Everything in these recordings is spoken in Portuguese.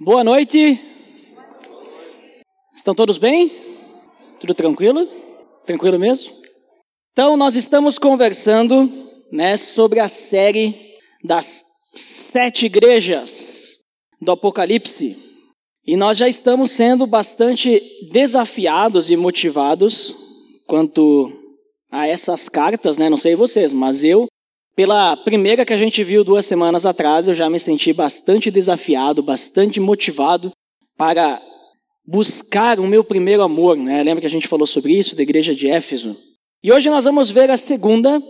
Boa noite. Estão todos bem? Tudo tranquilo? Tranquilo mesmo? Então, nós estamos conversando né, sobre a série das sete igrejas do Apocalipse. E nós já estamos sendo bastante desafiados e motivados quanto a essas cartas, né? Não sei vocês, mas eu, pela primeira que a gente viu duas semanas atrás, eu já me senti bastante desafiado, bastante motivado para buscar o meu primeiro amor, né? Lembra que a gente falou sobre isso, da igreja de Éfeso? E hoje nós vamos ver a segunda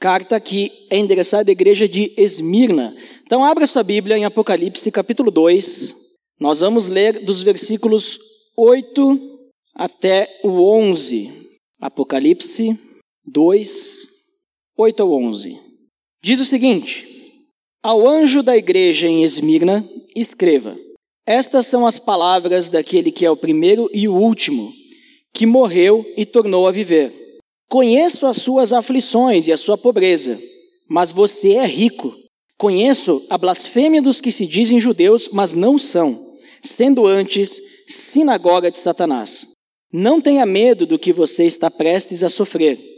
carta que é endereçada à igreja de Esmirna. Então abra sua Bíblia em Apocalipse capítulo 2, nós vamos ler dos versículos 8 até o 11. Apocalipse 2, 8 ao 11. Diz o seguinte: Ao anjo da igreja em Esmirna, escreva: Estas são as palavras daquele que é o primeiro e o último, que morreu e tornou a viver. Conheço as suas aflições e a sua pobreza, mas você é rico. Conheço a blasfêmia dos que se dizem judeus, mas não são, sendo antes sinagoga de Satanás. Não tenha medo do que você está prestes a sofrer.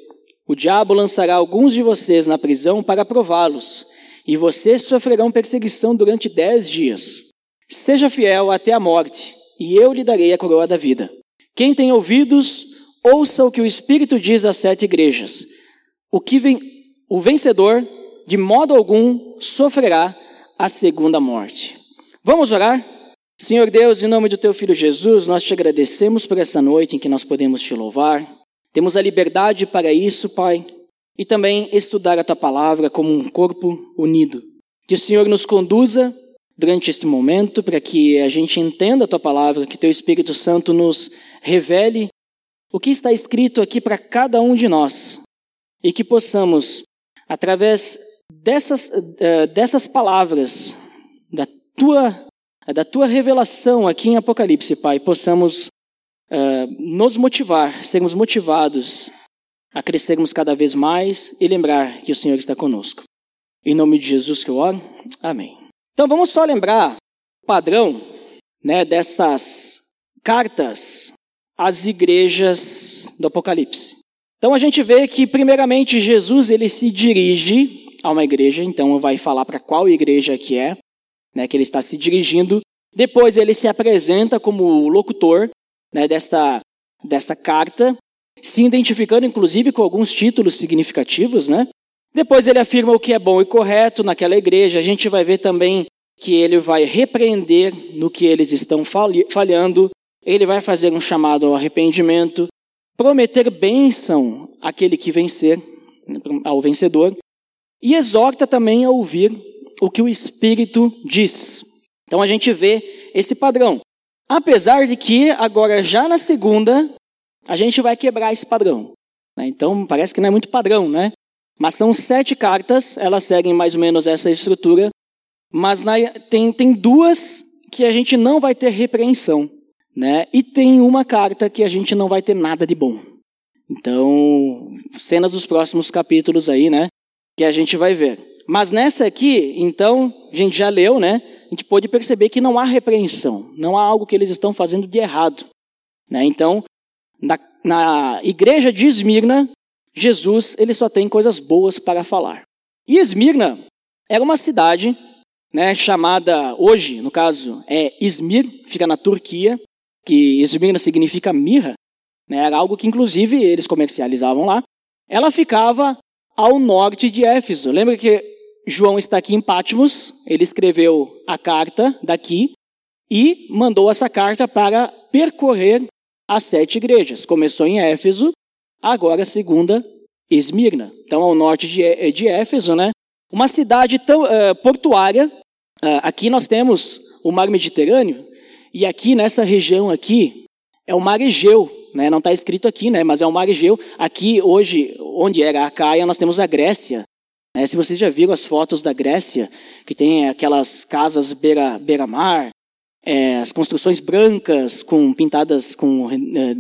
O diabo lançará alguns de vocês na prisão para prová-los, e vocês sofrerão perseguição durante dez dias. Seja fiel até a morte, e eu lhe darei a coroa da vida. Quem tem ouvidos, ouça o que o Espírito diz às sete igrejas. O que vem, o vencedor de modo algum sofrerá a segunda morte. Vamos orar? Senhor Deus, em nome do teu filho Jesus, nós te agradecemos por essa noite em que nós podemos te louvar. Temos a liberdade para isso, Pai, e também estudar a tua palavra como um corpo unido. Que o Senhor nos conduza durante este momento para que a gente entenda a tua palavra, que teu Espírito Santo nos revele o que está escrito aqui para cada um de nós e que possamos, através dessas, uh, dessas palavras, da tua, da tua revelação aqui em Apocalipse, Pai, possamos uh, nos motivar, sermos motivados a crescermos cada vez mais e lembrar que o Senhor está conosco. Em nome de Jesus que eu oro, amém. Então vamos só lembrar o padrão né, dessas cartas às igrejas do Apocalipse. Então a gente vê que primeiramente Jesus ele se dirige a uma igreja, então vai falar para qual igreja que é, né, que ele está se dirigindo. Depois ele se apresenta como locutor né, dessa, carta, se identificando inclusive com alguns títulos significativos, né? Depois ele afirma o que é bom e correto naquela igreja. A gente vai ver também que ele vai repreender no que eles estão falhando. Ele vai fazer um chamado ao arrependimento, prometer bênção àquele que vencer, ao vencedor, e exorta também a ouvir o que o Espírito diz. Então a gente vê esse padrão. Apesar de que agora já na segunda a gente vai quebrar esse padrão. Né? Então parece que não é muito padrão, né? Mas são sete cartas, elas seguem mais ou menos essa estrutura, mas na, tem, tem duas que a gente não vai ter repreensão, né? E tem uma carta que a gente não vai ter nada de bom. Então, cenas dos próximos capítulos aí, né? que a gente vai ver. Mas nessa aqui, então, a gente já leu, né? A gente pode perceber que não há repreensão, não há algo que eles estão fazendo de errado. Né? Então, na, na igreja de Esmirna, Jesus ele só tem coisas boas para falar. E Esmirna era uma cidade né, chamada, hoje, no caso, é Izmir, fica na Turquia, que Esmirna significa mirra, né, era algo que inclusive eles comercializavam lá. Ela ficava ao norte de Éfeso. Lembra que João está aqui em Patmos, ele escreveu a carta daqui e mandou essa carta para percorrer as sete igrejas. Começou em Éfeso, agora a segunda, Esmirna. Então, ao norte de, de Éfeso, né? Uma cidade tão, uh, portuária. Uh, aqui nós temos o mar Mediterrâneo e aqui nessa região aqui é o mar Egeu. Né? Não está escrito aqui, né? mas é o mar Egeu. Aqui, hoje, onde era a Caia, nós temos a Grécia. Né? Se vocês já viram as fotos da Grécia, que tem aquelas casas beira-mar, beira é, as construções brancas com pintadas com é,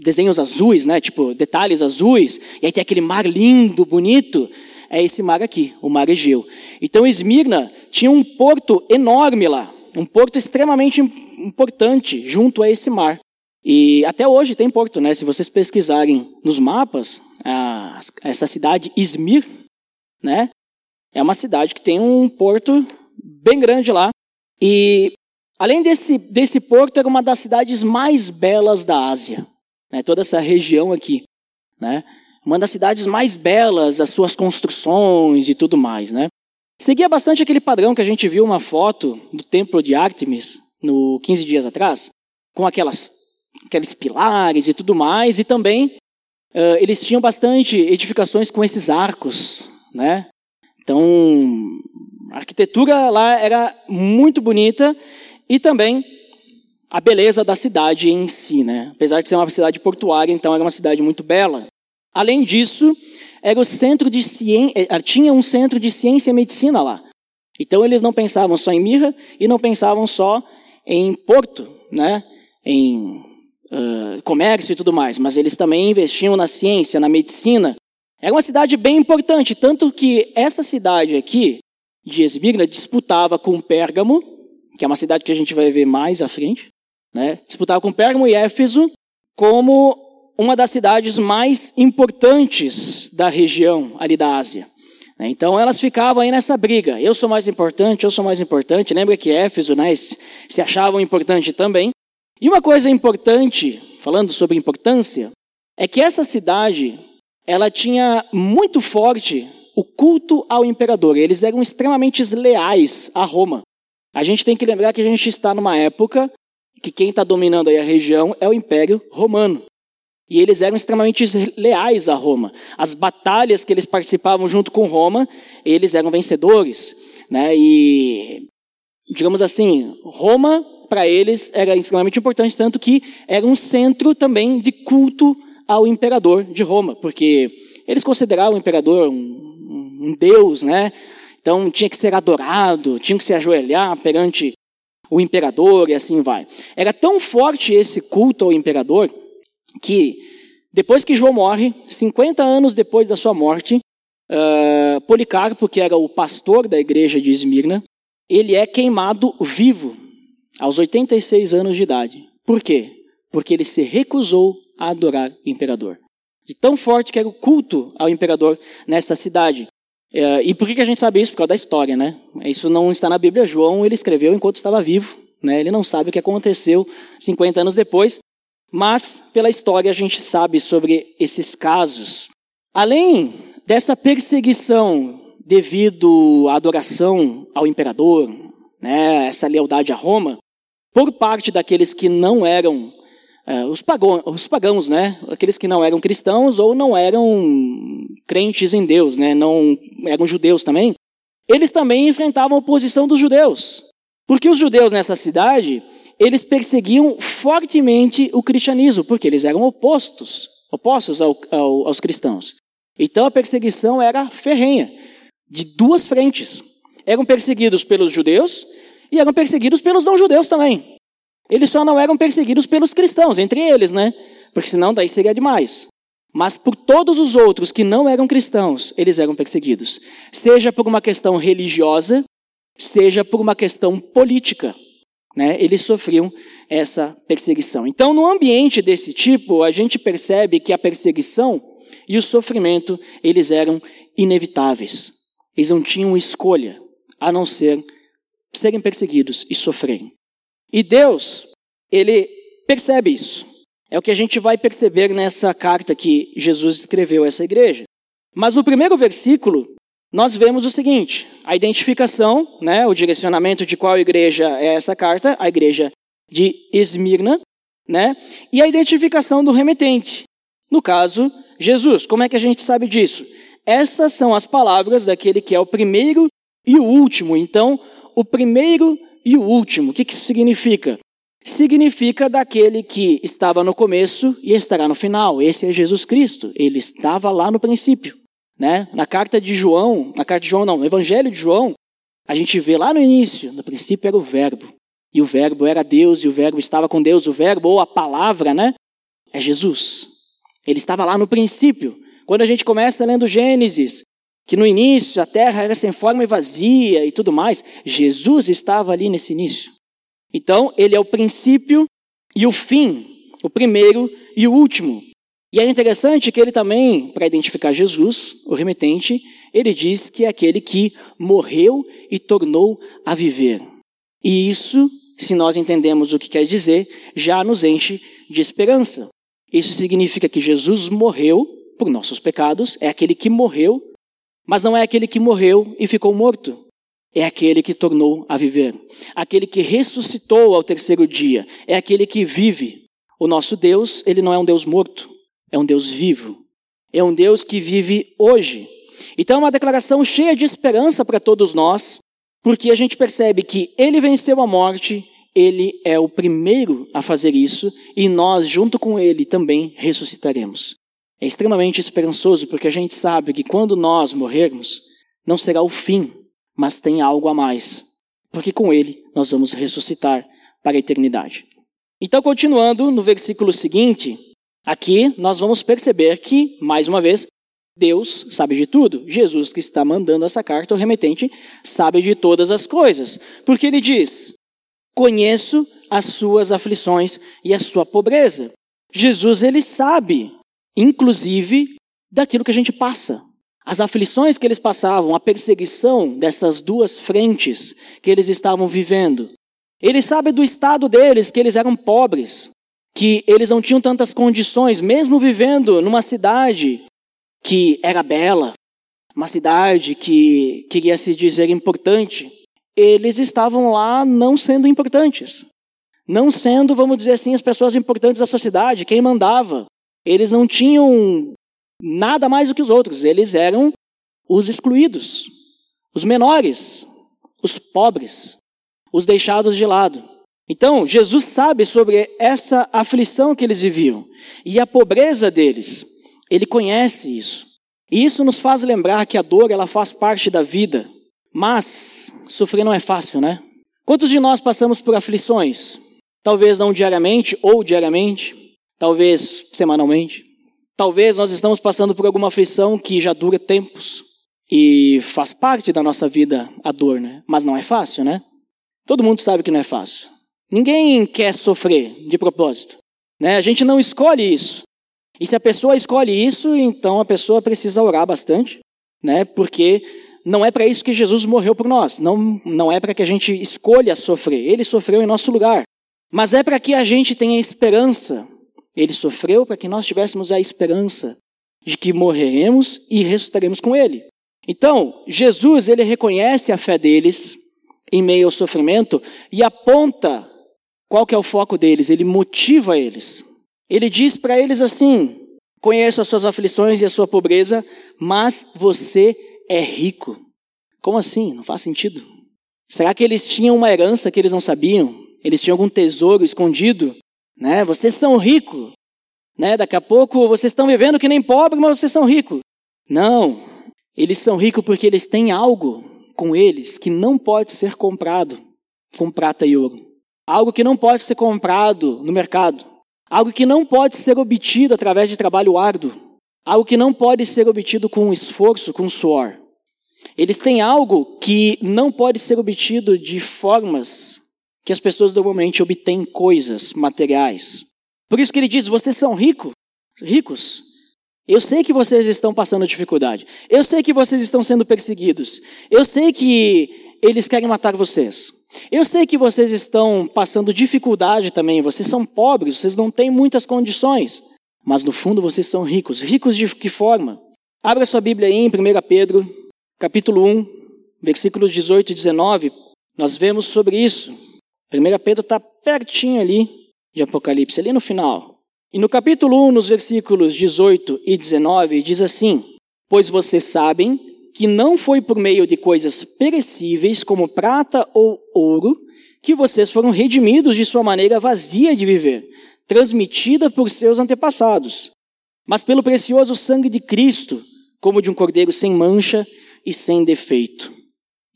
desenhos azuis, né? tipo detalhes azuis, e aí tem aquele mar lindo, bonito. É esse mar aqui, o mar Egeu. Então Esmirna tinha um porto enorme lá. um porto extremamente importante junto a esse mar. E até hoje tem porto, né? Se vocês pesquisarem nos mapas, a, essa cidade Izmir, né? É uma cidade que tem um porto bem grande lá. E além desse, desse porto, era uma das cidades mais belas da Ásia. Né? Toda essa região aqui. Né? Uma das cidades mais belas, as suas construções e tudo mais. Né? Seguia bastante aquele padrão que a gente viu uma foto do templo de Artemis no 15 dias atrás, com aquelas, aqueles pilares e tudo mais, e também uh, eles tinham bastante edificações com esses arcos, né? Então, a arquitetura lá era muito bonita e também a beleza da cidade em si, né? Apesar de ser uma cidade portuária, então era uma cidade muito bela. Além disso, era o centro de ciência, eh, tinha um centro de ciência e medicina lá. Então eles não pensavam só em mirra e não pensavam só em porto, né? Em uh, comércio e tudo mais, mas eles também investiam na ciência, na medicina. Era uma cidade bem importante, tanto que essa cidade aqui, de Esmirna, disputava com Pérgamo, que é uma cidade que a gente vai ver mais à frente, né? disputava com Pérgamo e Éfeso como uma das cidades mais importantes da região ali da Ásia. Então elas ficavam aí nessa briga. Eu sou mais importante, eu sou mais importante. Lembra que Éfeso né, se achavam importante também. E uma coisa importante, falando sobre importância, é que essa cidade ela tinha muito forte o culto ao imperador. Eles eram extremamente leais a Roma. A gente tem que lembrar que a gente está numa época que quem está dominando aí a região é o Império Romano. E eles eram extremamente leais a Roma. As batalhas que eles participavam junto com Roma, eles eram vencedores. Né? E, digamos assim, Roma, para eles, era extremamente importante, tanto que era um centro também de culto ao imperador de Roma, porque eles consideravam o imperador um, um deus, né? Então tinha que ser adorado, tinha que se ajoelhar perante o imperador e assim vai. Era tão forte esse culto ao imperador que depois que João morre, 50 anos depois da sua morte, uh, Policarpo, que era o pastor da igreja de Esmirna, ele é queimado vivo aos 86 anos de idade. Por quê? Porque ele se recusou a adorar o imperador. De tão forte que era o culto ao imperador nessa cidade. Uh, e por que a gente sabe isso? Por causa da história, né? Isso não está na Bíblia. João ele escreveu enquanto estava vivo. Né? Ele não sabe o que aconteceu 50 anos depois. Mas, pela história, a gente sabe sobre esses casos. Além dessa perseguição devido à adoração ao imperador, né, essa lealdade a Roma, por parte daqueles que não eram uh, os, pagãos, os pagãos, né, aqueles que não eram cristãos ou não eram crentes em Deus, né, não eram judeus também, eles também enfrentavam a oposição dos judeus. Porque os judeus nessa cidade, eles perseguiam fortemente o cristianismo, porque eles eram opostos, opostos ao, ao, aos cristãos. Então a perseguição era ferrenha, de duas frentes. Eram perseguidos pelos judeus e eram perseguidos pelos não-judeus também. Eles só não eram perseguidos pelos cristãos, entre eles, né? Porque senão daí seria demais. Mas por todos os outros que não eram cristãos, eles eram perseguidos. Seja por uma questão religiosa, seja por uma questão política né, eles sofriam essa perseguição. Então, no ambiente desse tipo, a gente percebe que a perseguição e o sofrimento, eles eram inevitáveis. Eles não tinham escolha, a não ser serem perseguidos e sofrerem. E Deus, ele percebe isso. É o que a gente vai perceber nessa carta que Jesus escreveu a essa igreja. Mas no primeiro versículo, nós vemos o seguinte: a identificação, né, o direcionamento de qual igreja é essa carta, a igreja de Esmirna, né, e a identificação do remetente. No caso, Jesus. Como é que a gente sabe disso? Essas são as palavras daquele que é o primeiro e o último. Então, o primeiro e o último. O que isso significa? Significa daquele que estava no começo e estará no final. Esse é Jesus Cristo. Ele estava lá no princípio. Né? Na carta de João, na carta de João não, no Evangelho de João, a gente vê lá no início, no princípio era o verbo, e o verbo era Deus, e o verbo estava com Deus, o verbo ou a palavra, né? É Jesus. Ele estava lá no princípio. Quando a gente começa lendo Gênesis, que no início a terra era sem forma e vazia e tudo mais, Jesus estava ali nesse início. Então, ele é o princípio e o fim, o primeiro e o último. E é interessante que ele também, para identificar Jesus, o remetente, ele diz que é aquele que morreu e tornou a viver. E isso, se nós entendemos o que quer dizer, já nos enche de esperança. Isso significa que Jesus morreu por nossos pecados, é aquele que morreu, mas não é aquele que morreu e ficou morto. É aquele que tornou a viver, aquele que ressuscitou ao terceiro dia, é aquele que vive. O nosso Deus, ele não é um Deus morto, é um Deus vivo. É um Deus que vive hoje. Então é uma declaração cheia de esperança para todos nós, porque a gente percebe que ele venceu a morte, ele é o primeiro a fazer isso e nós, junto com ele, também ressuscitaremos. É extremamente esperançoso porque a gente sabe que quando nós morrermos, não será o fim, mas tem algo a mais. Porque com ele nós vamos ressuscitar para a eternidade. Então, continuando no versículo seguinte, aqui nós vamos perceber que, mais uma vez, Deus sabe de tudo. Jesus, que está mandando essa carta, o remetente, sabe de todas as coisas. Porque ele diz: Conheço as suas aflições e a sua pobreza. Jesus, ele sabe, inclusive, daquilo que a gente passa. As aflições que eles passavam, a perseguição dessas duas frentes que eles estavam vivendo. Ele sabe do estado deles, que eles eram pobres, que eles não tinham tantas condições, mesmo vivendo numa cidade que era bela, uma cidade que queria se dizer importante, eles estavam lá não sendo importantes. Não sendo, vamos dizer assim, as pessoas importantes da sociedade, quem mandava. Eles não tinham nada mais do que os outros, eles eram os excluídos, os menores, os pobres, os deixados de lado. Então, Jesus sabe sobre essa aflição que eles viviam e a pobreza deles. Ele conhece isso. E isso nos faz lembrar que a dor, ela faz parte da vida. Mas sofrer não é fácil, né? Quantos de nós passamos por aflições? Talvez não diariamente ou diariamente, talvez semanalmente. Talvez nós estamos passando por alguma aflição que já dura tempos e faz parte da nossa vida a dor, né? Mas não é fácil, né? Todo mundo sabe que não é fácil. Ninguém quer sofrer de propósito, né? A gente não escolhe isso. E se a pessoa escolhe isso, então a pessoa precisa orar bastante, né? Porque não é para isso que Jesus morreu por nós. Não, não é para que a gente escolha sofrer. Ele sofreu em nosso lugar. Mas é para que a gente tenha esperança. Ele sofreu para que nós tivéssemos a esperança de que morreremos e ressuscitaremos com ele. Então, Jesus, ele reconhece a fé deles em meio ao sofrimento e aponta qual que é o foco deles, ele motiva eles. Ele diz para eles assim: Conheço as suas aflições e a sua pobreza, mas você é rico. Como assim? Não faz sentido. Será que eles tinham uma herança que eles não sabiam? Eles tinham algum tesouro escondido? Né? Vocês são ricos. Né? Daqui a pouco vocês estão vivendo que nem pobre, mas vocês são ricos. Não. Eles são ricos porque eles têm algo com eles que não pode ser comprado com prata e ouro. Algo que não pode ser comprado no mercado. Algo que não pode ser obtido através de trabalho árduo. Algo que não pode ser obtido com esforço, com suor. Eles têm algo que não pode ser obtido de formas que as pessoas normalmente obtêm coisas materiais. Por isso que ele diz: vocês são ricos, ricos. Eu sei que vocês estão passando dificuldade. Eu sei que vocês estão sendo perseguidos. Eu sei que eles querem matar vocês. Eu sei que vocês estão passando dificuldade também, vocês são pobres, vocês não têm muitas condições, mas no fundo vocês são ricos. Ricos de que forma? Abra sua Bíblia aí em 1 Pedro, capítulo 1, versículos 18 e 19, nós vemos sobre isso. 1 Pedro está pertinho ali de Apocalipse, ali no final. E no capítulo 1, nos versículos 18 e 19, diz assim: Pois vocês sabem que não foi por meio de coisas perecíveis, como prata ou ouro, que vocês foram redimidos de sua maneira vazia de viver, transmitida por seus antepassados, mas pelo precioso sangue de Cristo, como de um cordeiro sem mancha e sem defeito.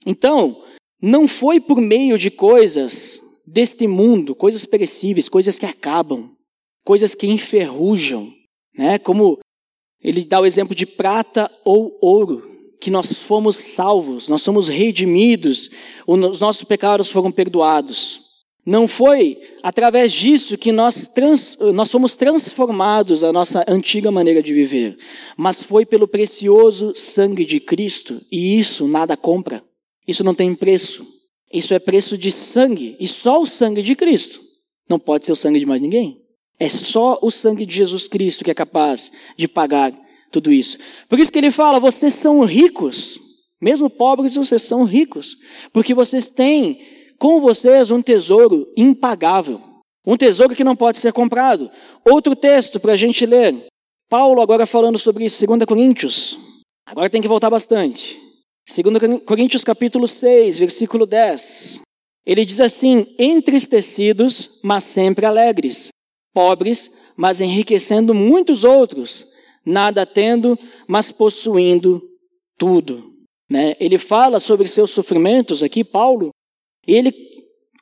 Então, não foi por meio de coisas deste mundo, coisas perecíveis, coisas que acabam, coisas que enferrujam, né? Como ele dá o exemplo de prata ou ouro que nós fomos salvos, nós somos redimidos, os nossos pecados foram perdoados. Não foi através disso que nós, trans, nós fomos transformados a nossa antiga maneira de viver, mas foi pelo precioso sangue de Cristo, e isso nada compra. Isso não tem preço. Isso é preço de sangue, e só o sangue de Cristo. Não pode ser o sangue de mais ninguém. É só o sangue de Jesus Cristo que é capaz de pagar tudo isso. Por isso que ele fala: vocês são ricos, mesmo pobres, vocês são ricos, porque vocês têm com vocês um tesouro impagável, um tesouro que não pode ser comprado. Outro texto para a gente ler. Paulo agora falando sobre isso, 2 Coríntios. Agora tem que voltar bastante. 2 Coríntios capítulo 6, versículo 10. Ele diz assim: entristecidos, mas sempre alegres, pobres, mas enriquecendo muitos outros, nada tendo, mas possuindo tudo. Né? Ele fala sobre seus sofrimentos aqui, Paulo, e ele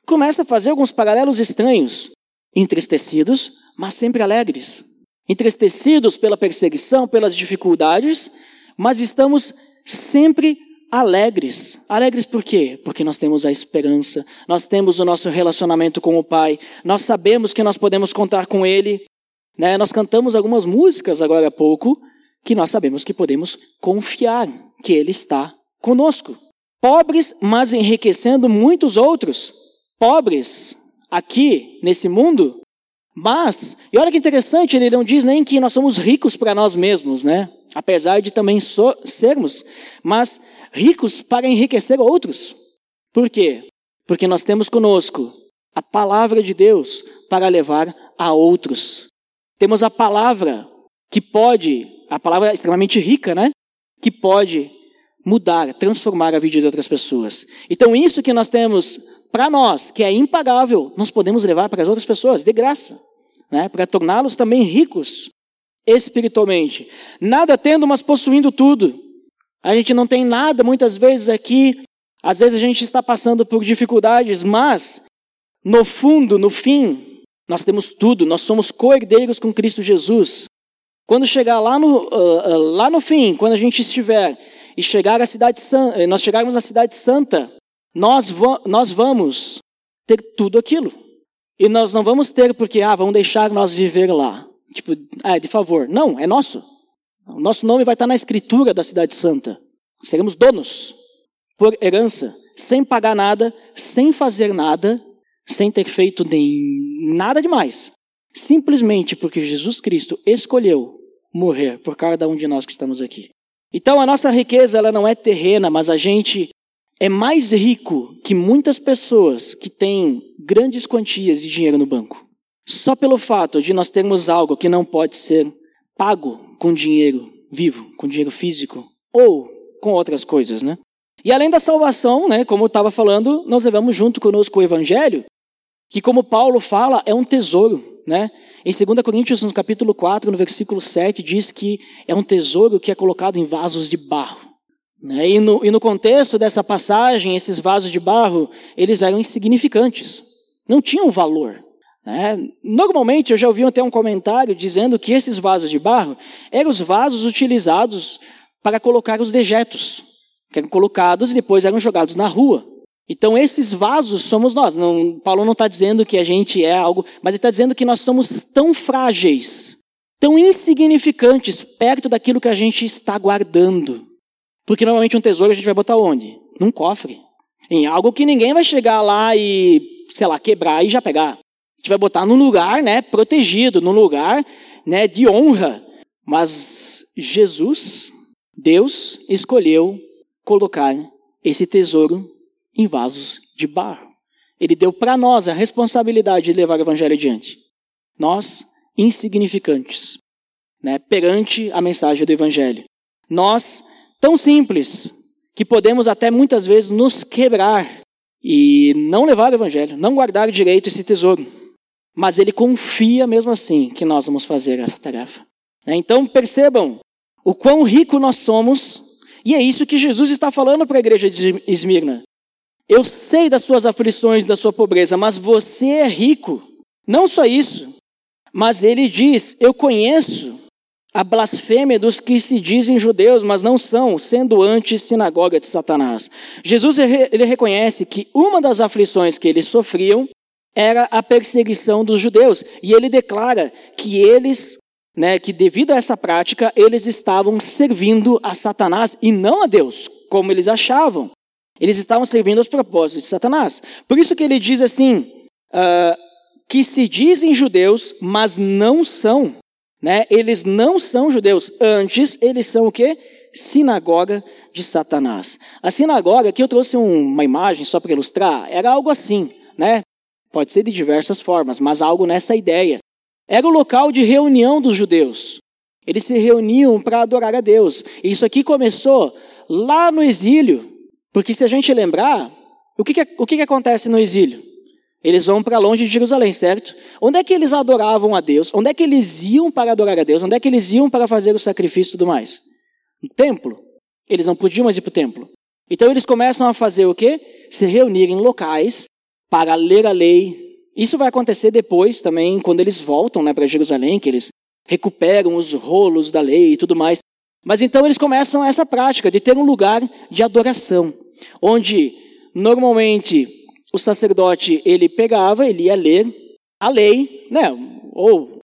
começa a fazer alguns paralelos estranhos. Entristecidos, mas sempre alegres. Entristecidos pela perseguição, pelas dificuldades, mas estamos sempre alegres. Alegres por quê? Porque nós temos a esperança, nós temos o nosso relacionamento com o Pai, nós sabemos que nós podemos contar com Ele. Né? Nós cantamos algumas músicas agora há pouco que nós sabemos que podemos confiar que Ele está conosco. Pobres, mas enriquecendo muitos outros. Pobres aqui nesse mundo, mas, e olha que interessante, ele não diz nem que nós somos ricos para nós mesmos, né? Apesar de também so sermos, mas ricos para enriquecer outros. Por quê? Porque nós temos conosco a palavra de Deus para levar a outros. Temos a palavra que pode, a palavra é extremamente rica, né? Que pode mudar, transformar a vida de outras pessoas. Então, isso que nós temos para nós, que é impagável, nós podemos levar para as outras pessoas, de graça, né? para torná-los também ricos espiritualmente. Nada tendo, mas possuindo tudo. A gente não tem nada, muitas vezes aqui, às vezes a gente está passando por dificuldades, mas no fundo, no fim, nós temos tudo, nós somos co-herdeiros com Cristo Jesus. Quando chegar lá no, uh, uh, lá no fim, quando a gente estiver e chegar à cidade santa, eh, nós chegarmos à cidade santa, nós, nós vamos ter tudo aquilo. E nós não vamos ter porque, ah, vão deixar nós viver lá. Tipo, ah, de favor. Não, é nosso. O nosso nome vai estar na escritura da cidade santa. Seremos donos, por herança, sem pagar nada, sem fazer nada, sem ter feito nem nada demais. Simplesmente porque Jesus Cristo escolheu morrer por cada um de nós que estamos aqui. Então a nossa riqueza ela não é terrena, mas a gente é mais rico que muitas pessoas que têm grandes quantias de dinheiro no banco. Só pelo fato de nós termos algo que não pode ser pago com dinheiro vivo, com dinheiro físico ou com outras coisas, né? E além da salvação, né, como eu estava falando, nós levamos junto conosco o evangelho, que como Paulo fala, é um tesouro, né? Em 2 Coríntios, no capítulo 4, no versículo 7, diz que é um tesouro que é colocado em vasos de barro. Né? E, no, e no contexto dessa passagem, esses vasos de barro, eles eram insignificantes, não tinham valor. Né? Normalmente, eu já ouvi até um comentário dizendo que esses vasos de barro eram os vasos utilizados para colocar os dejetos, que eram colocados e depois eram jogados na rua. Então, esses vasos somos nós. Não, Paulo não está dizendo que a gente é algo, mas ele está dizendo que nós somos tão frágeis, tão insignificantes perto daquilo que a gente está guardando. Porque normalmente um tesouro a gente vai botar onde? Num cofre. Em algo que ninguém vai chegar lá e, sei lá, quebrar e já pegar. A gente vai botar num lugar, né, protegido, num lugar, né, de honra. Mas Jesus, Deus, escolheu colocar esse tesouro em vasos de barro. Ele deu para nós a responsabilidade de levar o evangelho adiante. Nós, insignificantes, né, perante a mensagem do evangelho. Nós, tão simples, que podemos até muitas vezes nos quebrar e não levar o evangelho, não guardar direito esse tesouro. Mas ele confia mesmo assim que nós vamos fazer essa tarefa. Né, então percebam o quão rico nós somos, e é isso que Jesus está falando para a igreja de Esmirna. Eu sei das suas aflições, da sua pobreza, mas você é rico. Não só isso, mas ele diz: Eu conheço a blasfêmia dos que se dizem judeus, mas não são, sendo antes sinagoga de Satanás. Jesus ele reconhece que uma das aflições que eles sofriam era a perseguição dos judeus. E ele declara que eles, né, que devido a essa prática, eles estavam servindo a Satanás e não a Deus, como eles achavam. Eles estavam servindo aos propósitos de Satanás. Por isso que ele diz assim, uh, que se dizem judeus, mas não são. Né? Eles não são judeus. Antes, eles são o quê? Sinagoga de Satanás. A sinagoga, aqui eu trouxe uma imagem só para ilustrar, era algo assim, né? Pode ser de diversas formas, mas algo nessa ideia. Era o local de reunião dos judeus. Eles se reuniam para adorar a Deus. E isso aqui começou lá no exílio, porque se a gente lembrar, o que, que, o que, que acontece no exílio? Eles vão para longe de Jerusalém, certo? Onde é que eles adoravam a Deus? Onde é que eles iam para adorar a Deus? Onde é que eles iam para fazer o sacrifício e tudo mais? No templo. Eles não podiam mais ir para o templo. Então eles começam a fazer o quê? Se reunir em locais para ler a lei. Isso vai acontecer depois também, quando eles voltam né, para Jerusalém, que eles recuperam os rolos da lei e tudo mais. Mas então eles começam essa prática de ter um lugar de adoração, onde normalmente o sacerdote ele pegava, ele ia ler a lei, né? Ou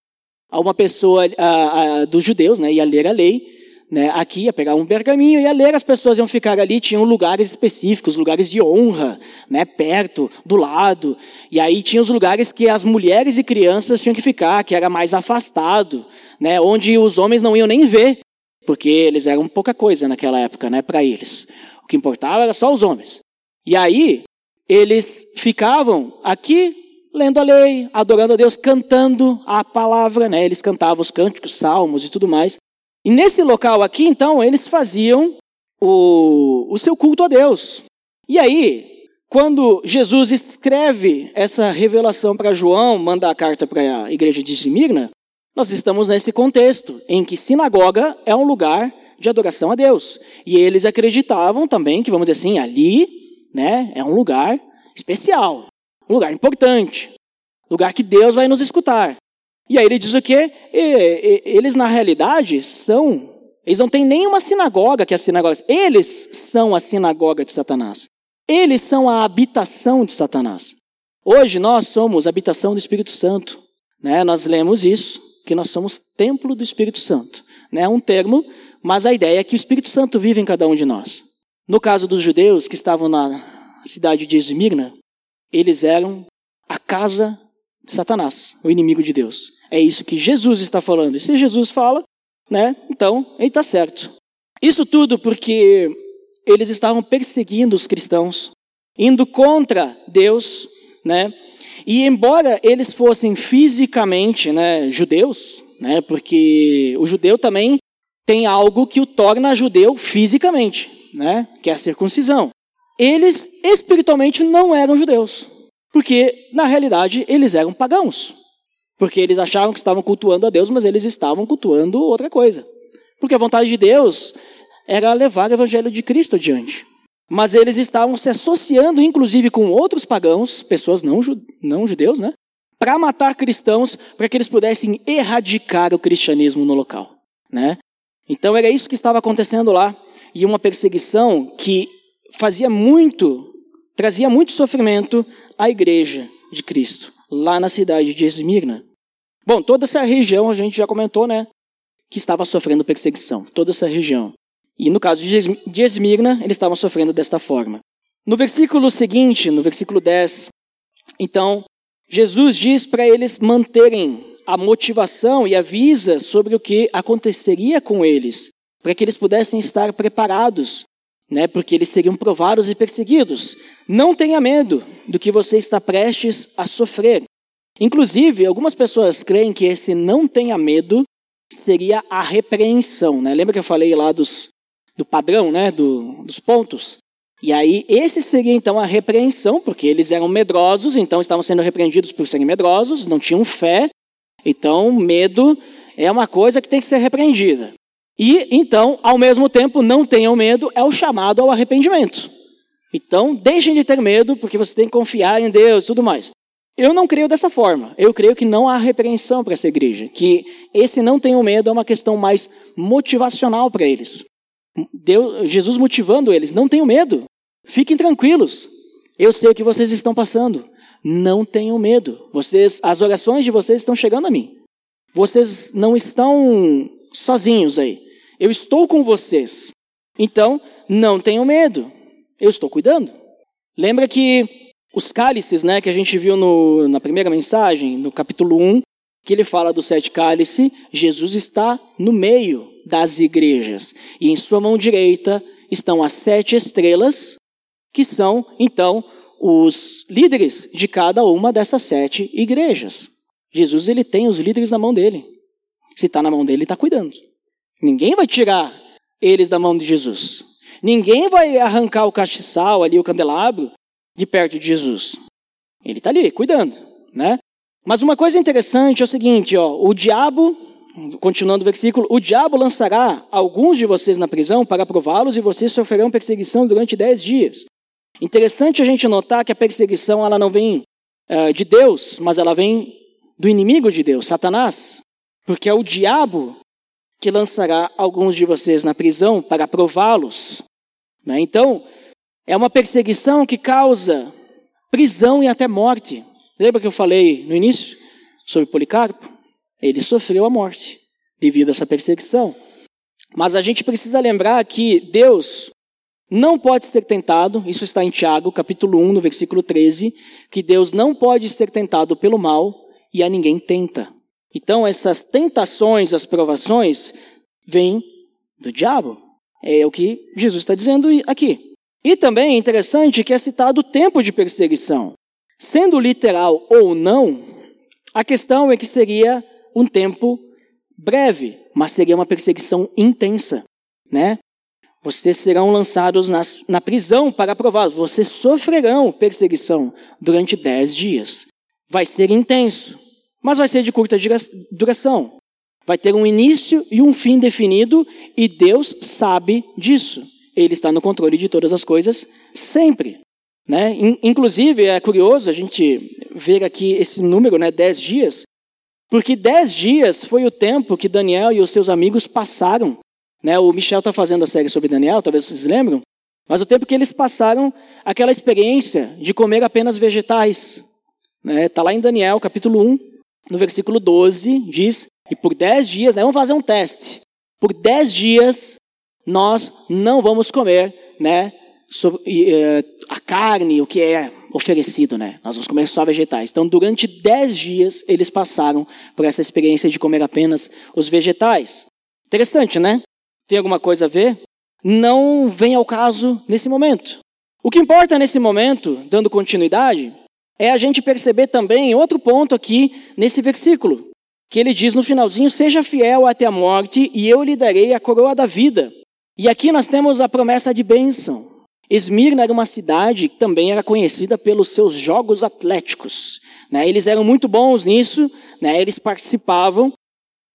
uma pessoa a, a, dos judeus, né? Ia ler a lei, né? Aqui ia pegar um pergaminho, ia ler, as pessoas iam ficar ali, tinham lugares específicos, lugares de honra, né? Perto, do lado. E aí tinha os lugares que as mulheres e crianças tinham que ficar, que era mais afastado, né? Onde os homens não iam nem ver, porque eles eram pouca coisa naquela época, né? Para eles. O que importava era só os homens. E aí eles ficavam aqui lendo a lei, adorando a Deus, cantando a palavra, né? Eles cantavam os cânticos, salmos e tudo mais. E nesse local aqui, então, eles faziam o, o seu culto a Deus. E aí, quando Jesus escreve essa revelação para João, manda a carta para a igreja de Esmirna, nós estamos nesse contexto em que sinagoga é um lugar de adoração a Deus. E eles acreditavam também que, vamos dizer assim, ali né? É um lugar especial, um lugar importante, lugar que Deus vai nos escutar. E aí ele diz o quê? eles na realidade são, eles não têm nenhuma sinagoga que é a sinagoga. Eles são a sinagoga de Satanás. Eles são a habitação de Satanás. Hoje nós somos a habitação do Espírito Santo, né? Nós lemos isso, que nós somos templo do Espírito Santo, né? É um termo, mas a ideia é que o Espírito Santo vive em cada um de nós. No caso dos judeus que estavam na cidade de Esmirna, eles eram a casa de Satanás, o inimigo de Deus. É isso que Jesus está falando. E se Jesus fala, né? Então, ele está certo. Isso tudo porque eles estavam perseguindo os cristãos, indo contra Deus, né? E embora eles fossem fisicamente, né, judeus, né? Porque o judeu também tem algo que o torna judeu fisicamente né, que é a circuncisão. Eles espiritualmente não eram judeus, porque na realidade eles eram pagãos. Porque eles achavam que estavam cultuando a Deus, mas eles estavam cultuando outra coisa. Porque a vontade de Deus era levar o evangelho de Cristo adiante. Mas eles estavam se associando, inclusive, com outros pagãos, pessoas não, não judeus, né? Para matar cristãos, para que eles pudessem erradicar o cristianismo no local, né? Então era isso que estava acontecendo lá. E uma perseguição que fazia muito, trazia muito sofrimento à igreja de Cristo, lá na cidade de Esmirna. Bom, toda essa região a gente já comentou, né? Que estava sofrendo perseguição, toda essa região. E no caso de Esmirna, eles estavam sofrendo desta forma. No versículo seguinte, no versículo 10, então, Jesus diz para eles manterem a motivação e avisa sobre o que aconteceria com eles, para que eles pudessem estar preparados, né, porque eles seriam provados e perseguidos. Não tenha medo do que você está prestes a sofrer. Inclusive, algumas pessoas creem que esse não tenha medo seria a repreensão. Né? Lembra que eu falei lá dos, do padrão, né, do, dos pontos? E aí, esse seria então a repreensão, porque eles eram medrosos, então estavam sendo repreendidos por serem medrosos, não tinham fé, então, medo é uma coisa que tem que ser repreendida. E, então, ao mesmo tempo, não tenham medo, é o chamado ao arrependimento. Então, deixem de ter medo, porque você tem que confiar em Deus e tudo mais. Eu não creio dessa forma. Eu creio que não há repreensão para essa igreja. Que esse não tenham medo é uma questão mais motivacional para eles. Deus, Jesus motivando eles, não tenham medo. Fiquem tranquilos. Eu sei o que vocês estão passando. Não tenham medo. Vocês, as orações de vocês estão chegando a mim. Vocês não estão sozinhos aí. Eu estou com vocês. Então, não tenham medo. Eu estou cuidando. Lembra que os cálices, né, que a gente viu no, na primeira mensagem, no capítulo 1, que ele fala dos sete cálices, Jesus está no meio das igrejas. E em sua mão direita estão as sete estrelas, que são, então, os líderes de cada uma dessas sete igrejas. Jesus ele tem os líderes na mão dele. Se está na mão dele, ele está cuidando. Ninguém vai tirar eles da mão de Jesus. Ninguém vai arrancar o castiçal ali, o candelabro, de perto de Jesus. Ele está ali, cuidando, né? Mas uma coisa interessante é o seguinte, ó, o diabo, continuando o versículo, o diabo lançará alguns de vocês na prisão para prová-los e vocês sofrerão perseguição durante dez dias. Interessante a gente notar que a perseguição ela não vem uh, de Deus, mas ela vem do inimigo de Deus, Satanás, porque é o diabo que lançará alguns de vocês na prisão para prová-los. Né? Então, é uma perseguição que causa prisão e até morte. Lembra que eu falei no início sobre Policarpo? Ele sofreu a morte devido a essa perseguição. Mas a gente precisa lembrar que Deus não pode ser tentado, isso está em Tiago, capítulo 1, no versículo 13, que Deus não pode ser tentado pelo mal e a ninguém tenta. Então, essas tentações, as provações, vêm do diabo. É o que Jesus está dizendo aqui. E também é interessante que é citado o tempo de perseguição. Sendo literal ou não, a questão é que seria um tempo breve, mas seria uma perseguição intensa, né? Vocês serão lançados nas, na prisão para prová-los. Vocês sofrerão perseguição durante dez dias. Vai ser intenso, mas vai ser de curta duração. Vai ter um início e um fim definido, e Deus sabe disso. Ele está no controle de todas as coisas sempre. Né? Inclusive, é curioso a gente ver aqui esse número, né, 10 dias, porque 10 dias foi o tempo que Daniel e os seus amigos passaram. Né? O Michel está fazendo a série sobre Daniel, talvez vocês lembram, mas o tempo que eles passaram aquela experiência de comer apenas vegetais. Está né? Tá lá em Daniel, capítulo 1, no versículo 12, diz: E por 10 dias, né, vamos fazer um teste. Por 10 dias nós não vamos comer né, sobre, uh, a carne, o que é oferecido, né? Nós vamos comer só vegetais. Então, durante dez dias, eles passaram por essa experiência de comer apenas os vegetais. Interessante, né? Tem alguma coisa a ver? Não vem ao caso nesse momento. O que importa nesse momento, dando continuidade, é a gente perceber também outro ponto aqui nesse versículo, que ele diz no finalzinho: Seja fiel até a morte, e eu lhe darei a coroa da vida. E aqui nós temos a promessa de bênção. Esmirna era uma cidade que também era conhecida pelos seus jogos atléticos. Né? Eles eram muito bons nisso, né? eles participavam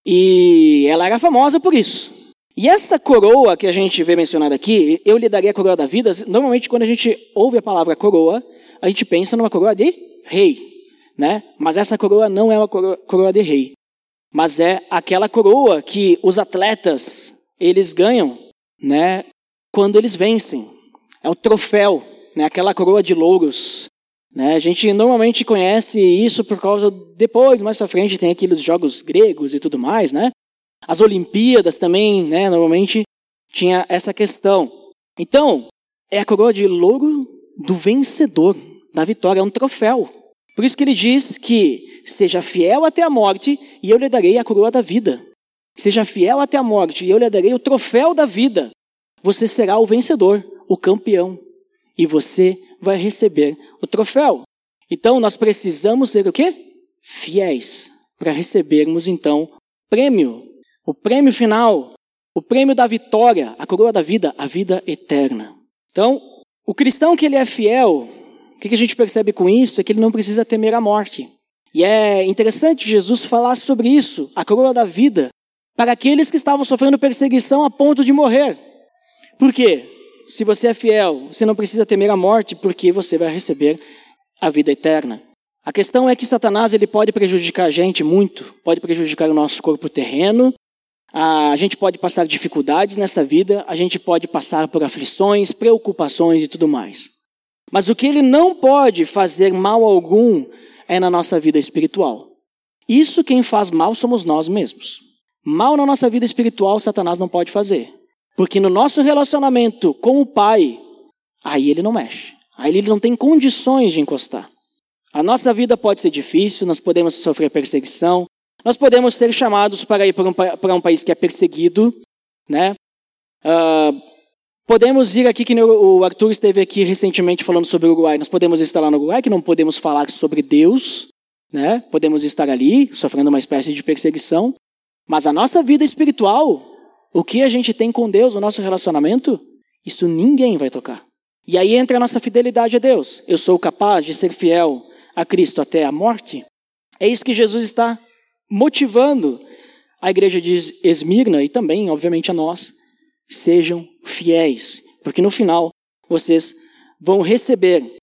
e ela era famosa por isso. E essa coroa que a gente vê mencionada aqui, eu lhe daria a coroa da vida. Normalmente, quando a gente ouve a palavra coroa, a gente pensa numa coroa de rei. Né? Mas essa coroa não é uma coroa, de rei. Mas é aquela coroa que os atletas eles ganham né, quando eles vencem. É o troféu, né? aquela coroa de louros. Né? A gente normalmente conhece isso por causa, depois, mais para frente, tem aqueles jogos gregos e tudo mais. Né? As Olimpíadas também, né? normalmente, tinha essa questão. Então, é a coroa de louro do vencedor, da vitória, é um troféu. Por isso que ele diz que seja fiel até a morte e eu lhe darei a coroa da vida. Seja fiel até a morte e eu lhe darei o troféu da vida. Você será o vencedor o campeão e você vai receber o troféu. Então nós precisamos ser o quê? Fiéis para recebermos então prêmio, o prêmio final, o prêmio da vitória, a coroa da vida, a vida eterna. Então, o cristão que ele é fiel, o que a gente percebe com isso é que ele não precisa temer a morte. E é interessante Jesus falar sobre isso, a coroa da vida, para aqueles que estavam sofrendo perseguição a ponto de morrer. Por quê? Se você é fiel, você não precisa temer a morte, porque você vai receber a vida eterna. A questão é que Satanás ele pode prejudicar a gente muito, pode prejudicar o nosso corpo terreno, a gente pode passar dificuldades nessa vida, a gente pode passar por aflições, preocupações e tudo mais. Mas o que ele não pode fazer mal algum é na nossa vida espiritual. Isso quem faz mal somos nós mesmos. Mal na nossa vida espiritual, Satanás não pode fazer. Porque no nosso relacionamento com o Pai, aí ele não mexe. Aí ele não tem condições de encostar. A nossa vida pode ser difícil, nós podemos sofrer perseguição, nós podemos ser chamados para ir para um, para um país que é perseguido, né? Uh, podemos ir aqui, que o Arthur esteve aqui recentemente falando sobre o Uruguai, nós podemos estar lá no Uruguai, que não podemos falar sobre Deus, né? Podemos estar ali, sofrendo uma espécie de perseguição, mas a nossa vida espiritual, o que a gente tem com Deus, o nosso relacionamento, isso ninguém vai tocar. E aí entra a nossa fidelidade a Deus. Eu sou capaz de ser fiel a Cristo até a morte. É isso que Jesus está motivando a igreja de Esmirna e também, obviamente, a nós. Sejam fiéis, porque no final vocês vão receber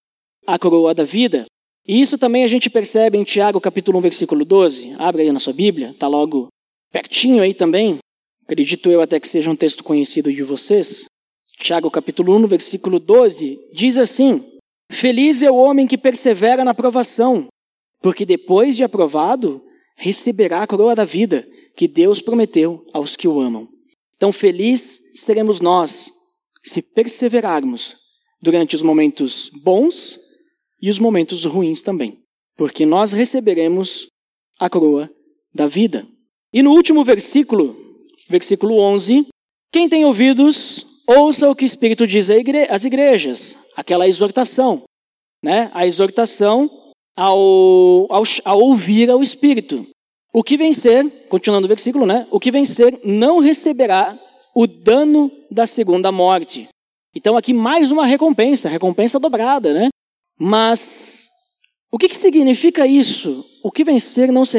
a coroa da vida. E isso também a gente percebe em Tiago capítulo 1, versículo 12. Abre aí na sua Bíblia, está logo pertinho aí também. Acredito eu até que seja um texto conhecido de vocês. Tiago capítulo 1, versículo 12, diz assim: Feliz é o homem que persevera na provação, porque depois de aprovado, receberá a coroa da vida que Deus prometeu aos que o amam. Então, feliz seremos nós se perseverarmos durante os momentos bons e os momentos ruins também, porque nós receberemos a coroa da vida. E no último versículo, versículo 11, quem tem ouvidos, ouça o que o Espírito diz às igrejas, aquela exortação, né? A exortação ao, ao, ao ouvir ao Espírito. O que vencer, continuando o versículo, né? O que vencer não receberá o dano da segunda morte. Então aqui mais uma recompensa, recompensa dobrada, né? Mas o que, que significa isso? O que vencer não, se,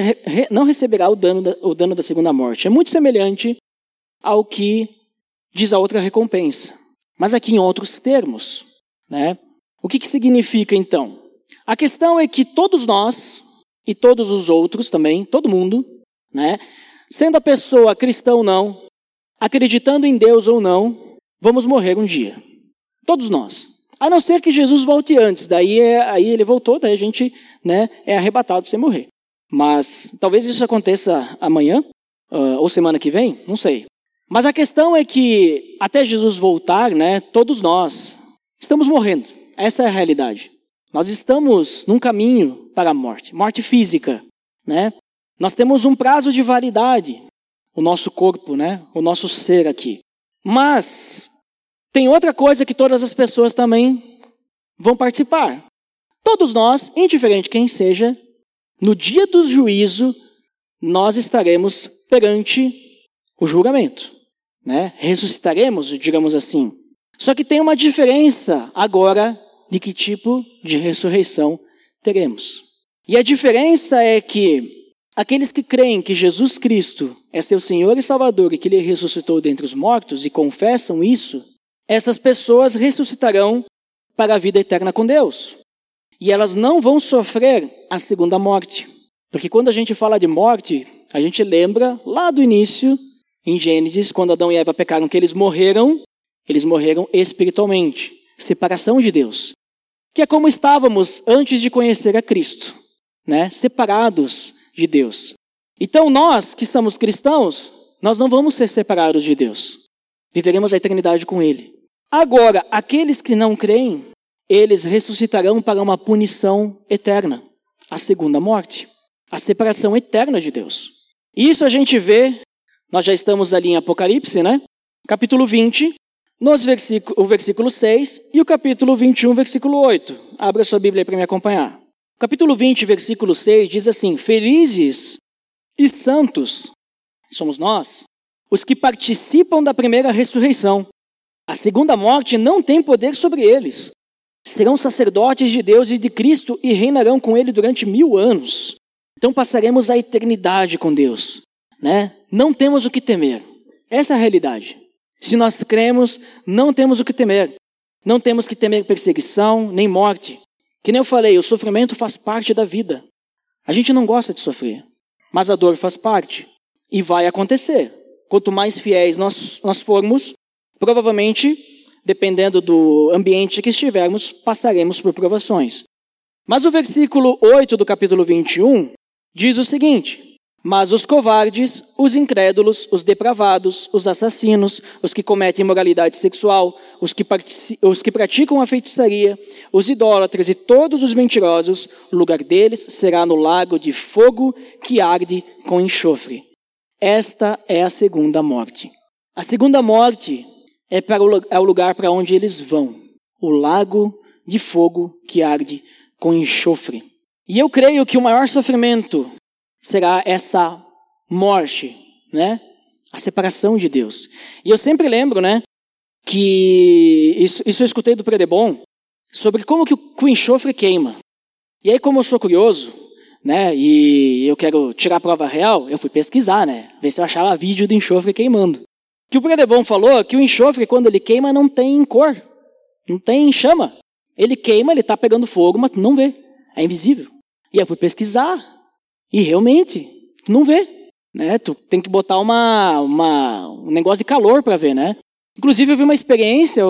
não receberá o dano, da, o dano da segunda morte. É muito semelhante ao que diz a outra recompensa, mas aqui em outros termos. Né? O que, que significa então? A questão é que todos nós, e todos os outros também, todo mundo, né? sendo a pessoa cristã ou não, acreditando em Deus ou não, vamos morrer um dia. Todos nós. A não ser que Jesus volte antes, daí é, aí ele voltou, daí a gente né, é arrebatado sem morrer. Mas talvez isso aconteça amanhã, uh, ou semana que vem, não sei. Mas a questão é que até Jesus voltar, né, todos nós estamos morrendo. Essa é a realidade. Nós estamos num caminho para a morte, morte física, né? Nós temos um prazo de validade, o nosso corpo, né? O nosso ser aqui. Mas tem outra coisa que todas as pessoas também vão participar. Todos nós, indiferente quem seja, no dia do juízo, nós estaremos perante o julgamento né? Ressuscitaremos, digamos assim. Só que tem uma diferença agora de que tipo de ressurreição teremos. E a diferença é que aqueles que creem que Jesus Cristo é seu Senhor e Salvador e que ele ressuscitou dentre os mortos e confessam isso, essas pessoas ressuscitarão para a vida eterna com Deus. E elas não vão sofrer a segunda morte. Porque quando a gente fala de morte, a gente lembra lá do início em Gênesis, quando Adão e Eva pecaram, que eles morreram, eles morreram espiritualmente, separação de Deus. Que é como estávamos antes de conhecer a Cristo, né? Separados de Deus. Então nós que somos cristãos, nós não vamos ser separados de Deus. Viveremos a eternidade com ele. Agora, aqueles que não creem, eles ressuscitarão para uma punição eterna, a segunda morte, a separação eterna de Deus. Isso a gente vê nós já estamos ali em Apocalipse, né? Capítulo 20, nos versículo, o versículo 6 e o capítulo 21, versículo 8. Abra sua Bíblia para me acompanhar. Capítulo 20, versículo 6 diz assim: Felizes e santos somos nós, os que participam da primeira ressurreição. A segunda morte não tem poder sobre eles. Serão sacerdotes de Deus e de Cristo e reinarão com ele durante mil anos. Então passaremos a eternidade com Deus né? Não temos o que temer. Essa é a realidade. Se nós cremos, não temos o que temer. Não temos que temer perseguição nem morte. Que nem eu falei, o sofrimento faz parte da vida. A gente não gosta de sofrer, mas a dor faz parte. E vai acontecer. Quanto mais fiéis nós, nós formos, provavelmente dependendo do ambiente que estivermos, passaremos por provações. Mas o versículo 8 do capítulo 21 diz o seguinte: mas os covardes, os incrédulos, os depravados, os assassinos, os que cometem imoralidade sexual, os que, os que praticam a feitiçaria, os idólatras e todos os mentirosos, o lugar deles será no lago de fogo que arde com enxofre. Esta é a segunda morte. A segunda morte é, para o, é o lugar para onde eles vão o lago de fogo que arde com enxofre. E eu creio que o maior sofrimento será essa morte, né? A separação de Deus. E eu sempre lembro, né? Que isso, isso eu escutei do Predebon sobre como que o, que o enxofre queima. E aí, como eu sou curioso, né? E eu quero tirar a prova real, eu fui pesquisar, né? Ver se eu achava vídeo do enxofre queimando. Que o Predebon falou que o enxofre, quando ele queima, não tem cor, não tem chama. Ele queima, ele está pegando fogo, mas tu não vê. É invisível. E eu fui pesquisar. E realmente, tu não vê. Né? Tu tem que botar uma, uma um negócio de calor para ver, né? Inclusive, eu vi uma experiência,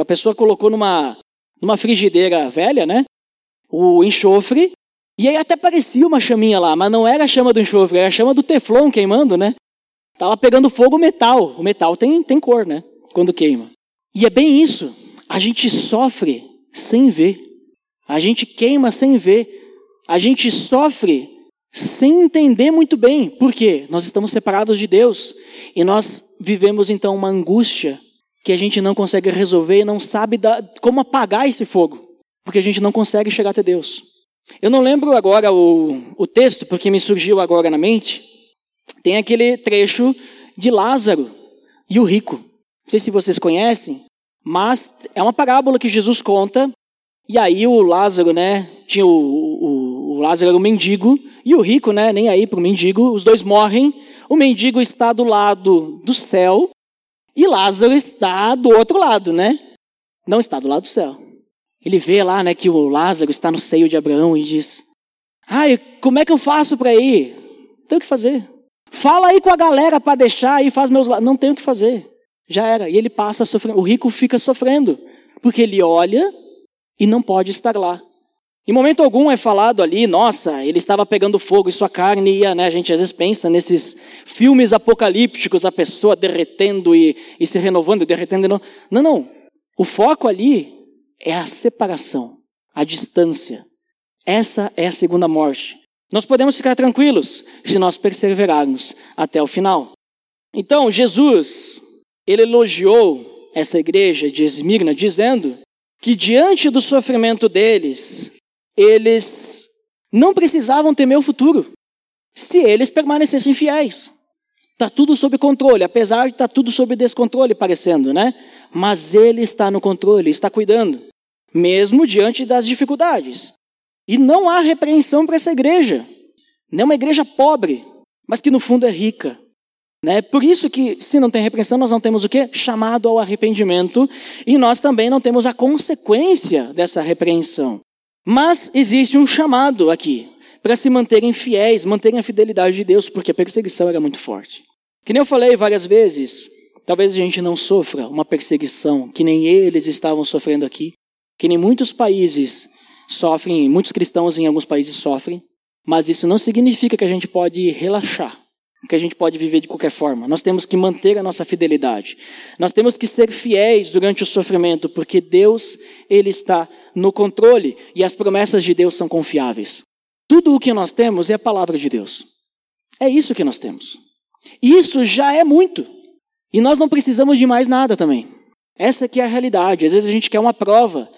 a pessoa colocou numa, numa frigideira velha, né? O enxofre, e aí até parecia uma chaminha lá, mas não era a chama do enxofre, era a chama do teflon queimando, né? Tava pegando fogo o metal. O metal tem, tem cor, né? Quando queima. E é bem isso. A gente sofre sem ver. A gente queima sem ver. A gente sofre sem entender muito bem. Por quê? Nós estamos separados de Deus e nós vivemos então uma angústia que a gente não consegue resolver e não sabe da, como apagar esse fogo, porque a gente não consegue chegar até Deus. Eu não lembro agora o, o texto, porque me surgiu agora na mente. Tem aquele trecho de Lázaro e o rico. Não sei se vocês conhecem, mas é uma parábola que Jesus conta. E aí o Lázaro, né, tinha o, o, o Lázaro era um mendigo e o rico, né, nem aí para o mendigo, os dois morrem. O mendigo está do lado do céu e Lázaro está do outro lado, né? Não está do lado do céu. Ele vê lá, né, que o Lázaro está no seio de Abraão e diz: "Ai, como é que eu faço para ir? Tenho o que fazer. Fala aí com a galera para deixar e faz meus não tenho o que fazer. Já era. E ele passa sofrendo. O rico fica sofrendo porque ele olha e não pode estar lá. Em momento algum é falado ali, nossa, ele estava pegando fogo e sua carne ia, né? A gente às vezes pensa nesses filmes apocalípticos, a pessoa derretendo e, e se renovando, derretendo. Não, não, não. O foco ali é a separação, a distância. Essa é a segunda morte. Nós podemos ficar tranquilos se nós perseverarmos até o final. Então, Jesus, ele elogiou essa igreja de Esmirna, dizendo que diante do sofrimento deles, eles não precisavam temer o futuro, se eles permanecessem fiéis. Está tudo sob controle, apesar de estar tá tudo sob descontrole parecendo, né? Mas ele está no controle, está cuidando, mesmo diante das dificuldades. E não há repreensão para essa igreja. Não é uma igreja pobre, mas que no fundo é rica. Né? Por isso que, se não tem repreensão, nós não temos o quê? Chamado ao arrependimento, e nós também não temos a consequência dessa repreensão. Mas existe um chamado aqui para se manterem fiéis, manterem a fidelidade de Deus, porque a perseguição era muito forte. Que nem eu falei várias vezes, talvez a gente não sofra uma perseguição que nem eles estavam sofrendo aqui, que nem muitos países sofrem, muitos cristãos em alguns países sofrem, mas isso não significa que a gente pode relaxar, que a gente pode viver de qualquer forma. Nós temos que manter a nossa fidelidade. Nós temos que ser fiéis durante o sofrimento, porque Deus, ele está no controle e as promessas de Deus são confiáveis. Tudo o que nós temos é a palavra de Deus. É isso que nós temos. Isso já é muito. E nós não precisamos de mais nada também. Essa aqui é a realidade. Às vezes a gente quer uma prova.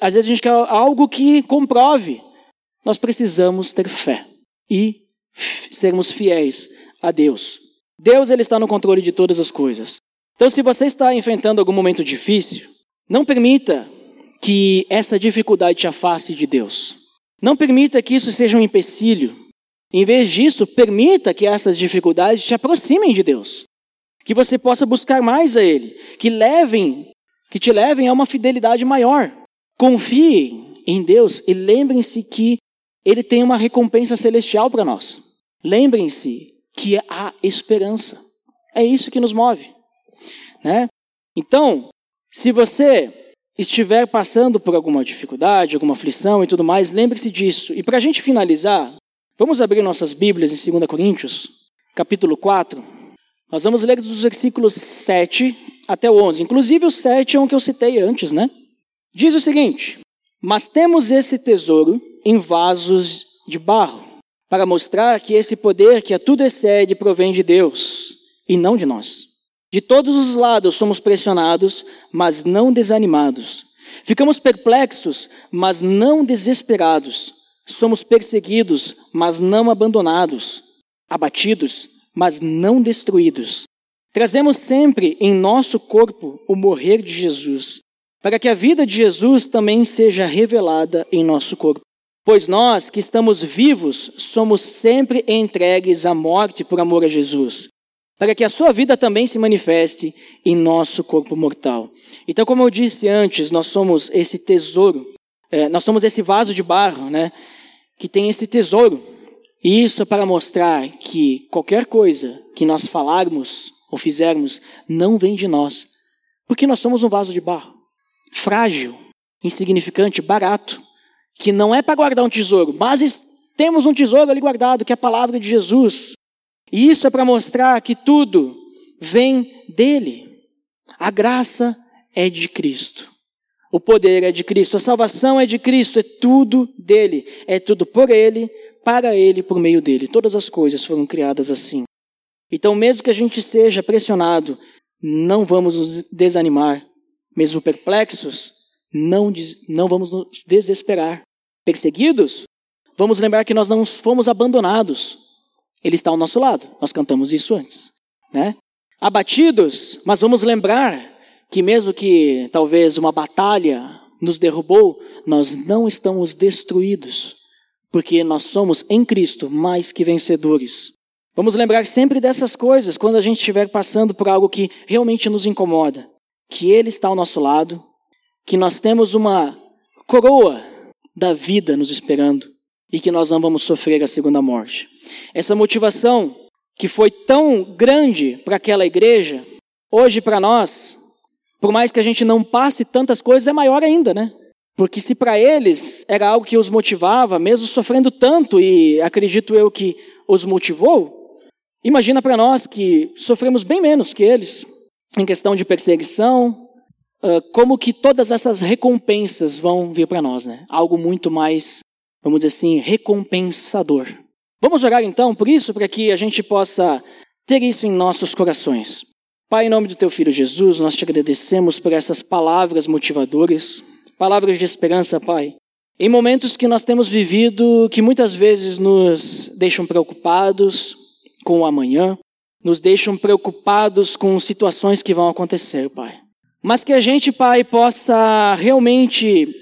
Às vezes a gente quer algo que comprove. Nós precisamos ter fé e sermos fiéis a Deus. Deus ele está no controle de todas as coisas. Então, se você está enfrentando algum momento difícil, não permita que essa dificuldade te afaste de Deus. Não permita que isso seja um empecilho. Em vez disso, permita que essas dificuldades te aproximem de Deus. Que você possa buscar mais a Ele. Que levem, que te levem a uma fidelidade maior. Confiem em Deus e lembrem-se que Ele tem uma recompensa celestial para nós. Lembrem-se que há esperança. É isso que nos move. Né? Então, Se você estiver passando por alguma dificuldade, alguma aflição e tudo mais, lembre-se disso. E para a gente finalizar, vamos abrir nossas Bíblias em 2 Coríntios, capítulo 4. Nós vamos ler dos versículos 7 até o 11. Inclusive o 7 é um que eu citei antes, né? Diz o seguinte: Mas temos esse tesouro em vasos de barro, para mostrar que esse poder que a tudo excede provém de Deus e não de nós. De todos os lados somos pressionados, mas não desanimados. Ficamos perplexos, mas não desesperados. Somos perseguidos, mas não abandonados. Abatidos, mas não destruídos. Trazemos sempre em nosso corpo o morrer de Jesus, para que a vida de Jesus também seja revelada em nosso corpo. Pois nós que estamos vivos somos sempre entregues à morte por amor a Jesus, para que a sua vida também se manifeste em nosso corpo mortal. Então, como eu disse antes, nós somos esse tesouro, é, nós somos esse vaso de barro, né, que tem esse tesouro. E isso é para mostrar que qualquer coisa que nós falarmos ou fizermos não vem de nós, porque nós somos um vaso de barro, frágil, insignificante, barato, que não é para guardar um tesouro, mas temos um tesouro ali guardado, que é a palavra de Jesus. E isso é para mostrar que tudo vem dele. A graça é de Cristo. O poder é de Cristo, a salvação é de Cristo, é tudo dele, é tudo por ele, para ele, por meio dele. Todas as coisas foram criadas assim. Então, mesmo que a gente seja pressionado, não vamos nos desanimar. Mesmo perplexos, não, não vamos nos desesperar. Perseguidos, vamos lembrar que nós não fomos abandonados. Ele está ao nosso lado. Nós cantamos isso antes, né? Abatidos, mas vamos lembrar que mesmo que talvez uma batalha nos derrubou, nós não estamos destruídos, porque nós somos em Cristo mais que vencedores. Vamos lembrar sempre dessas coisas quando a gente estiver passando por algo que realmente nos incomoda, que Ele está ao nosso lado, que nós temos uma coroa da vida nos esperando e que nós não vamos sofrer a segunda morte. Essa motivação que foi tão grande para aquela igreja, hoje para nós, por mais que a gente não passe tantas coisas, é maior ainda, né? Porque se para eles era algo que os motivava, mesmo sofrendo tanto, e acredito eu que os motivou, imagina para nós que sofremos bem menos que eles, em questão de perseguição, como que todas essas recompensas vão vir para nós, né? Algo muito mais, vamos dizer assim, recompensador. Vamos orar então por isso, para que a gente possa ter isso em nossos corações. Pai, em nome do teu filho Jesus, nós te agradecemos por essas palavras motivadoras, palavras de esperança, Pai. Em momentos que nós temos vivido, que muitas vezes nos deixam preocupados com o amanhã, nos deixam preocupados com situações que vão acontecer, Pai. Mas que a gente, Pai, possa realmente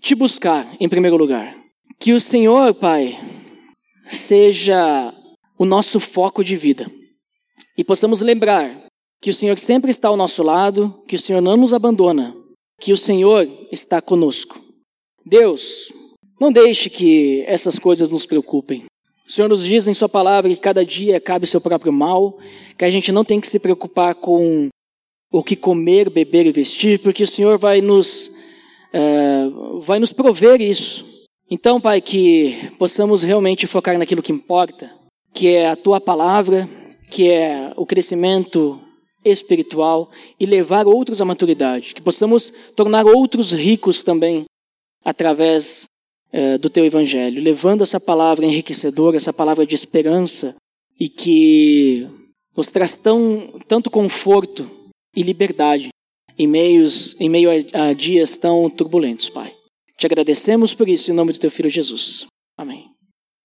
te buscar em primeiro lugar. Que o Senhor, Pai, seja o nosso foco de vida. E possamos lembrar que o Senhor sempre está ao nosso lado, que o Senhor não nos abandona, que o Senhor está conosco. Deus, não deixe que essas coisas nos preocupem. O Senhor nos diz em Sua palavra que cada dia cabe seu próprio mal, que a gente não tem que se preocupar com o que comer, beber e vestir, porque o Senhor vai nos, uh, vai nos prover isso. Então, Pai, que possamos realmente focar naquilo que importa, que é a tua palavra, que é o crescimento espiritual e levar outros à maturidade, que possamos tornar outros ricos também através eh, do teu evangelho, levando essa palavra enriquecedora, essa palavra de esperança e que nos traz tão, tanto conforto e liberdade em, meios, em meio a, a dias tão turbulentos, Pai. Te agradecemos por isso em nome do teu filho Jesus. Amém.